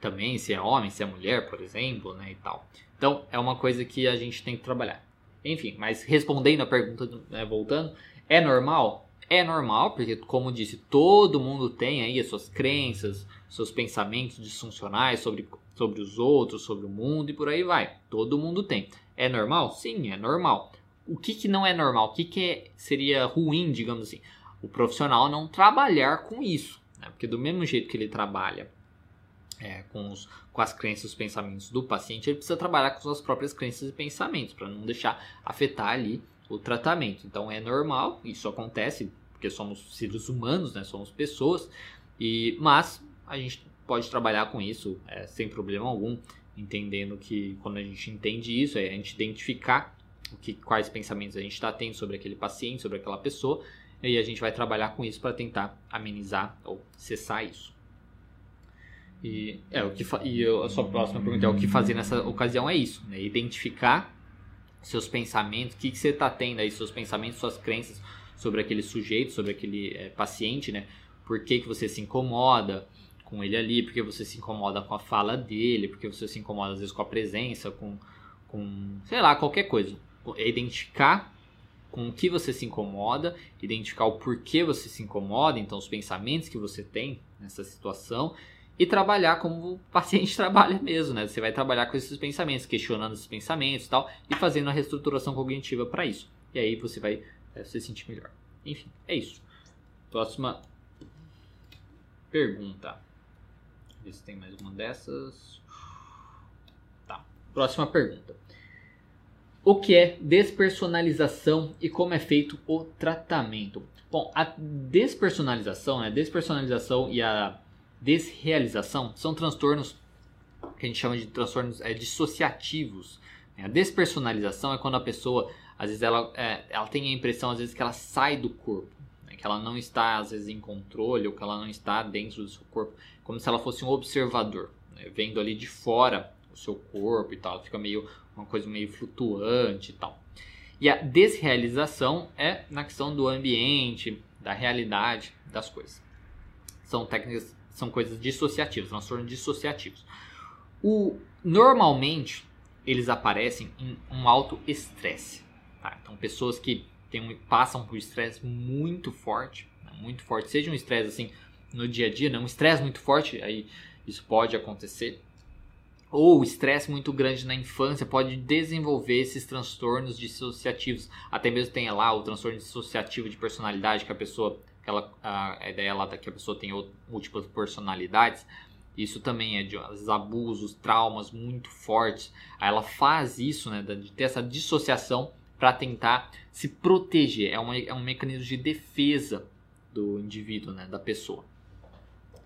também, se é homem, se é mulher, por exemplo, né, e tal. Então, é uma coisa que a gente tem que trabalhar. Enfim, mas respondendo a pergunta, né, voltando, é normal? É normal, porque, como disse, todo mundo tem aí as suas crenças, seus pensamentos disfuncionais sobre, sobre os outros, sobre o mundo e por aí vai. Todo mundo tem. É normal? Sim, é normal o que, que não é normal, o que, que é, seria ruim, digamos assim. O profissional não trabalhar com isso, né? porque do mesmo jeito que ele trabalha é, com, os, com as crenças e os pensamentos do paciente, ele precisa trabalhar com suas próprias crenças e pensamentos, para não deixar afetar ali o tratamento. Então é normal, isso acontece, porque somos seres humanos, né? somos pessoas, e mas a gente pode trabalhar com isso é, sem problema algum, entendendo que quando a gente entende isso, é a gente identificar o que, quais pensamentos a gente está tendo sobre aquele paciente, sobre aquela pessoa, e a gente vai trabalhar com isso para tentar amenizar ou cessar isso. E, é, o que e eu, a sua próxima pergunta é o que fazer nessa ocasião é isso, né? identificar seus pensamentos, o que, que você está tendo aí, seus pensamentos, suas crenças sobre aquele sujeito, sobre aquele é, paciente, né? Por que, que você se incomoda com ele ali, porque você se incomoda com a fala dele, porque você se incomoda às vezes com a presença, com, com sei lá, qualquer coisa é identificar com o que você se incomoda, identificar o porquê você se incomoda, então os pensamentos que você tem nessa situação e trabalhar como o paciente trabalha mesmo, né? Você vai trabalhar com esses pensamentos, questionando esses pensamentos e tal, e fazendo a reestruturação cognitiva para isso. E aí você vai é, se sentir melhor. Enfim, é isso. Próxima pergunta. Ver se tem mais uma dessas. Tá. Próxima pergunta o que é despersonalização e como é feito o tratamento. Bom, a despersonalização, né, despersonalização e a desrealização são transtornos que a gente chama de transtornos é, dissociativos. A despersonalização é quando a pessoa, às vezes, ela, é, ela tem a impressão, às vezes, que ela sai do corpo, né, que ela não está, às vezes, em controle ou que ela não está dentro do seu corpo, como se ela fosse um observador, né, vendo ali de fora o seu corpo e tal. Fica meio uma coisa meio flutuante e tal. E a desrealização é na questão do ambiente, da realidade das coisas. São técnicas, são coisas dissociativas, transtornos dissociativos. O, normalmente, eles aparecem em um alto estresse. Tá? Então, pessoas que tem, passam por estresse muito forte, né? muito forte, seja um estresse assim no dia a dia, né? um estresse muito forte, aí isso pode acontecer ou estresse muito grande na infância pode desenvolver esses transtornos dissociativos. Até mesmo tem lá o transtorno dissociativo de personalidade, que a pessoa, aquela, a ideia lá da que a pessoa tem múltiplas personalidades. Isso também é de abusos, traumas muito fortes. Aí ela faz isso, né, de ter essa dissociação para tentar se proteger. É, uma, é um mecanismo de defesa do indivíduo, né, da pessoa.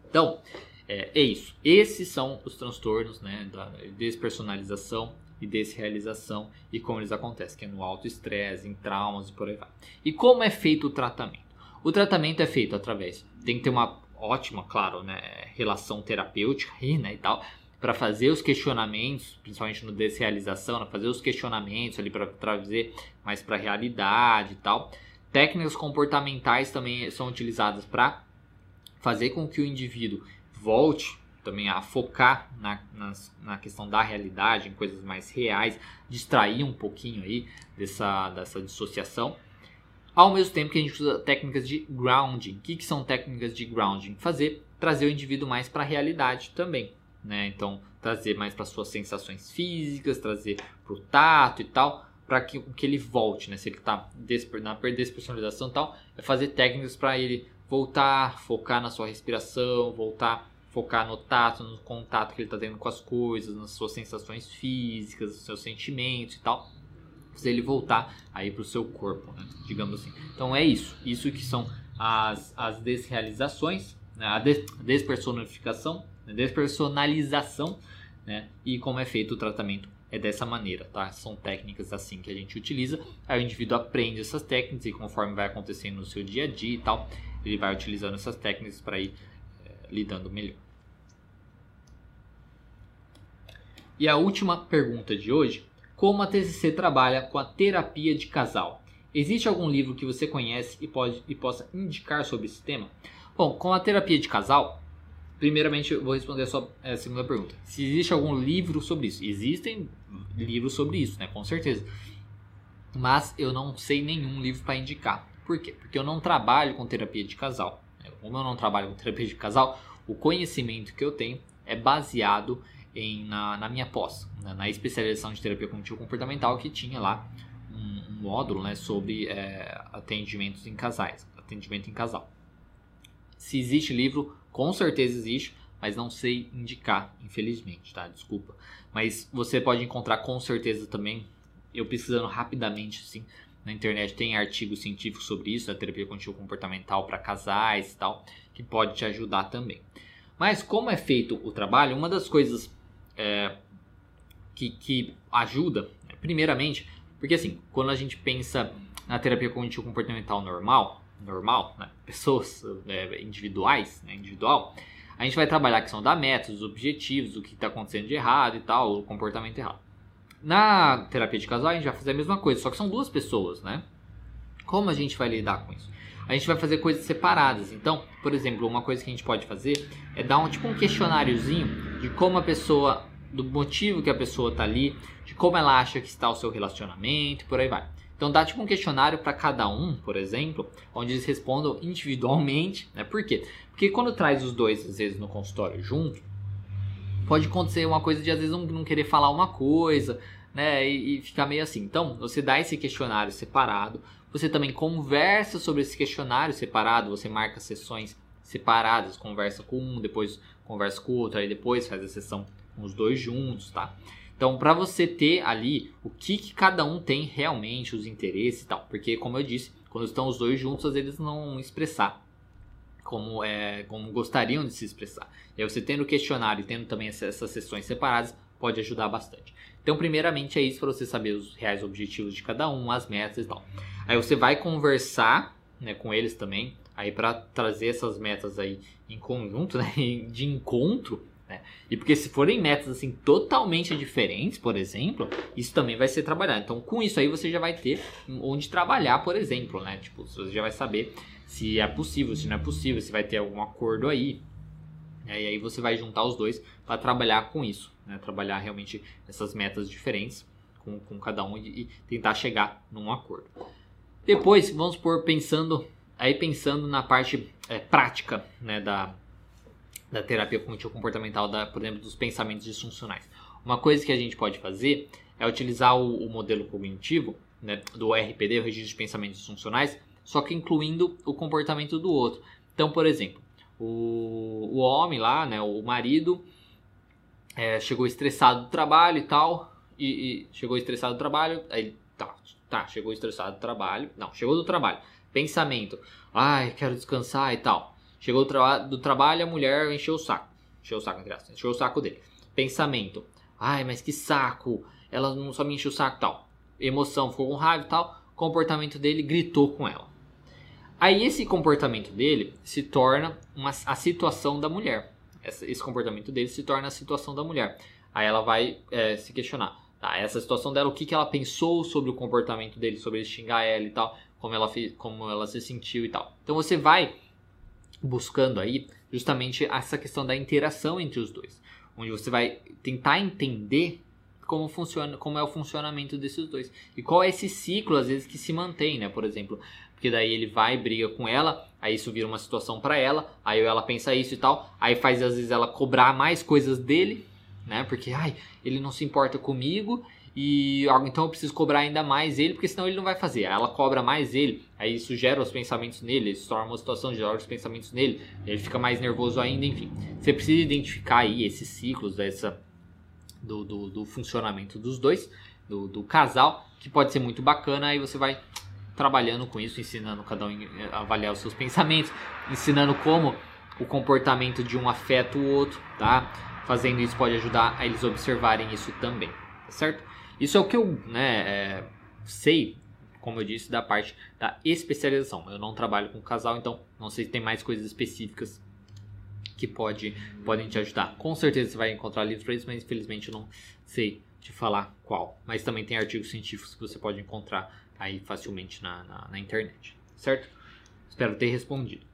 Então, é, é, isso. Esses são os transtornos né, da despersonalização e desrealização e como eles acontecem, que é no alto estresse, em traumas e por aí vai. E como é feito o tratamento? O tratamento é feito através, tem que ter uma ótima, claro, né, relação terapêutica aí, né, e tal, para fazer os questionamentos, principalmente no desrealização, né, fazer os questionamentos ali para trazer mais para a realidade e tal. Técnicas comportamentais também são utilizadas para fazer com que o indivíduo volte também a focar na, nas, na questão da realidade, em coisas mais reais, distrair um pouquinho aí dessa, dessa dissociação. Ao mesmo tempo que a gente usa técnicas de grounding. O que, que são técnicas de grounding? Fazer, trazer o indivíduo mais para a realidade também. Né? Então, trazer mais para suas sensações físicas, trazer para o tato e tal, para que, que ele volte. Né? Se ele está na despersonalização e tal, é fazer técnicas para ele voltar, focar na sua respiração, voltar focar no tato, no contato que ele está tendo com as coisas, nas suas sensações físicas, nos seus sentimentos e tal, fazer ele voltar aí para o seu corpo, né? digamos assim. Então é isso, isso que são as, as desrealizações, né? a des, despersonificação, né? despersonalização, né? e como é feito o tratamento é dessa maneira, tá? São técnicas assim que a gente utiliza. Aí o indivíduo aprende essas técnicas e conforme vai acontecendo no seu dia a dia e tal, ele vai utilizando essas técnicas para ir lidando melhor. E a última pergunta de hoje: como a TCC trabalha com a terapia de casal? Existe algum livro que você conhece e, pode, e possa indicar sobre esse tema? Bom, com a terapia de casal, primeiramente eu vou responder a sua a segunda pergunta. Se existe algum livro sobre isso? Existem livros sobre isso, né? Com certeza. Mas eu não sei nenhum livro para indicar. Por quê? Porque eu não trabalho com terapia de casal como eu não trabalho com terapia de casal, o conhecimento que eu tenho é baseado em, na, na minha pós, né, na especialização de terapia cognitivo comportamental que tinha lá um, um módulo né, sobre é, atendimentos em casais, atendimento em casal. Se existe livro, com certeza existe, mas não sei indicar, infelizmente, tá? Desculpa. Mas você pode encontrar com certeza também, eu pesquisando rapidamente, assim, na internet tem artigos científicos sobre isso, a terapia contínua comportamental para casais e tal, que pode te ajudar também. Mas como é feito o trabalho, uma das coisas é, que, que ajuda, né, primeiramente, porque assim, quando a gente pensa na terapia cognitivo comportamental normal, normal, né, pessoas é, individuais, né, individual, a gente vai trabalhar a questão da meta, os objetivos, o que está acontecendo de errado e tal, o comportamento errado. Na terapia de casal, a gente vai fazer a mesma coisa, só que são duas pessoas, né? Como a gente vai lidar com isso? A gente vai fazer coisas separadas. Então, por exemplo, uma coisa que a gente pode fazer é dar um tipo um questionáriozinho de como a pessoa, do motivo que a pessoa tá ali, de como ela acha que está o seu relacionamento, por aí vai. Então dá tipo um questionário para cada um, por exemplo, onde eles respondam individualmente, né? Por quê? Porque quando traz os dois às vezes no consultório junto, pode acontecer uma coisa de às vezes não, não querer falar uma coisa, né? E, e, ficar meio assim. Então, você dá esse questionário separado, você também conversa sobre esse questionário separado, você marca sessões separadas, conversa com um, depois conversa com o outro, aí depois faz a sessão os dois juntos, tá? Então, para você ter ali o que, que cada um tem realmente, os interesses e tal, porque como eu disse, quando estão os dois juntos, às vezes não expressar como, é, como gostariam de se expressar. E aí você tendo o questionário e tendo também essas sessões separadas, pode ajudar bastante. Então, primeiramente é isso para você saber os reais objetivos de cada um, as metas e tal. Aí você vai conversar né, com eles também, aí para trazer essas metas aí em conjunto, né, de encontro, né? E porque se forem metas assim totalmente diferentes, por exemplo, isso também vai ser trabalhado. Então, com isso aí você já vai ter onde trabalhar, por exemplo, né? Tipo, você já vai saber se é possível, se não é possível, se vai ter algum acordo aí. E aí você vai juntar os dois para trabalhar com isso, né? Trabalhar realmente essas metas diferentes com, com cada um e, e tentar chegar num acordo. Depois, vamos por pensando aí pensando na parte é, prática né, da, da terapia cognitivo comportamental, da, por exemplo, dos pensamentos disfuncionais. Uma coisa que a gente pode fazer é utilizar o, o modelo cognitivo né, do RPD, o registro de pensamentos disfuncionais, só que incluindo o comportamento do outro. Então, por exemplo, o, o homem lá, né, o marido, é, chegou estressado do trabalho e tal, e, e, chegou estressado do trabalho, aí tá, tá, chegou estressado do trabalho, não, chegou do trabalho, pensamento, ai, quero descansar e tal. Chegou do, tra do trabalho, a mulher encheu o saco. Encheu o saco, entre aspas. Encheu o saco dele. Pensamento. Ai, mas que saco. ela não só me encheu o saco tal. Emoção, ficou com raiva e tal. Comportamento dele gritou com ela. Aí esse comportamento dele se torna uma, a situação da mulher. esse comportamento dele se torna a situação da mulher. Aí ela vai é, se questionar. Tá, essa situação dela, o que, que ela pensou sobre o comportamento dele, sobre ele xingar ela e tal, como ela, fez, como ela se sentiu e tal. Então você vai buscando aí justamente essa questão da interação entre os dois, onde você vai tentar entender como funciona, como é o funcionamento desses dois e qual é esse ciclo às vezes que se mantém, né? Por exemplo, porque daí ele vai briga com ela, aí isso vira uma situação para ela, aí ela pensa isso e tal, aí faz às vezes ela cobrar mais coisas dele né? Porque, ai, ele não se importa comigo e então eu preciso cobrar ainda mais ele, porque senão ele não vai fazer. Ela cobra mais ele, aí isso gera os pensamentos nele, isso torna uma situação, gera os pensamentos nele, ele fica mais nervoso ainda, enfim. Você precisa identificar aí esses ciclos dessa, do, do, do funcionamento dos dois, do, do casal, que pode ser muito bacana, aí você vai trabalhando com isso, ensinando cada um a avaliar os seus pensamentos, ensinando como o comportamento de um afeta o outro, tá? Fazendo isso pode ajudar a eles observarem isso também, tá certo? Isso é o que eu né, é, sei, como eu disse, da parte da especialização. Eu não trabalho com casal, então não sei se tem mais coisas específicas que pode, podem te ajudar. Com certeza você vai encontrar livros para isso, mas infelizmente eu não sei te falar qual. Mas também tem artigos científicos que você pode encontrar aí facilmente na, na, na internet, certo? Espero ter respondido.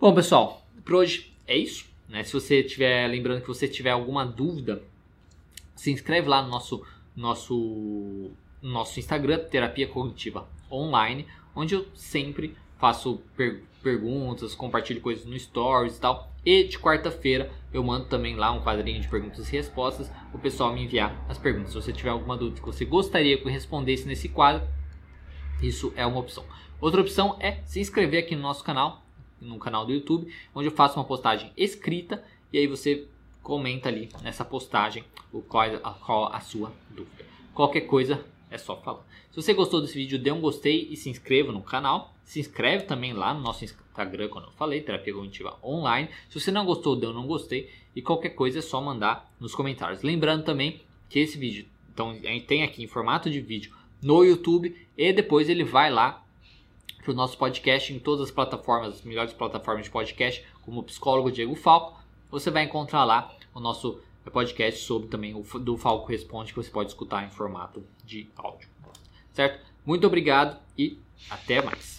Bom, pessoal, por hoje é isso. Né? Se você tiver, lembrando que você tiver alguma dúvida, se inscreve lá no nosso, nosso, nosso Instagram, Terapia Cognitiva Online, onde eu sempre faço per perguntas, compartilho coisas no Stories e tal. E de quarta-feira eu mando também lá um quadrinho de perguntas e respostas, o pessoal me enviar as perguntas. Se você tiver alguma dúvida que você gostaria que eu respondesse nesse quadro, isso é uma opção. Outra opção é se inscrever aqui no nosso canal, no canal do YouTube, onde eu faço uma postagem escrita e aí você comenta ali nessa postagem o qual, a, qual a sua dúvida. Qualquer coisa é só falar. Se você gostou desse vídeo, dê um gostei e se inscreva no canal. Se inscreve também lá no nosso Instagram, quando eu falei, Terapia Cognitiva Online. Se você não gostou, dê um não gostei. E qualquer coisa é só mandar nos comentários. Lembrando também que esse vídeo, então tem aqui em formato de vídeo no YouTube e depois ele vai lá para o nosso podcast em todas as plataformas, as melhores plataformas de podcast, como o psicólogo Diego Falco. Você vai encontrar lá o nosso podcast sobre também o do Falco Responde, que você pode escutar em formato de áudio. Certo? Muito obrigado e até mais.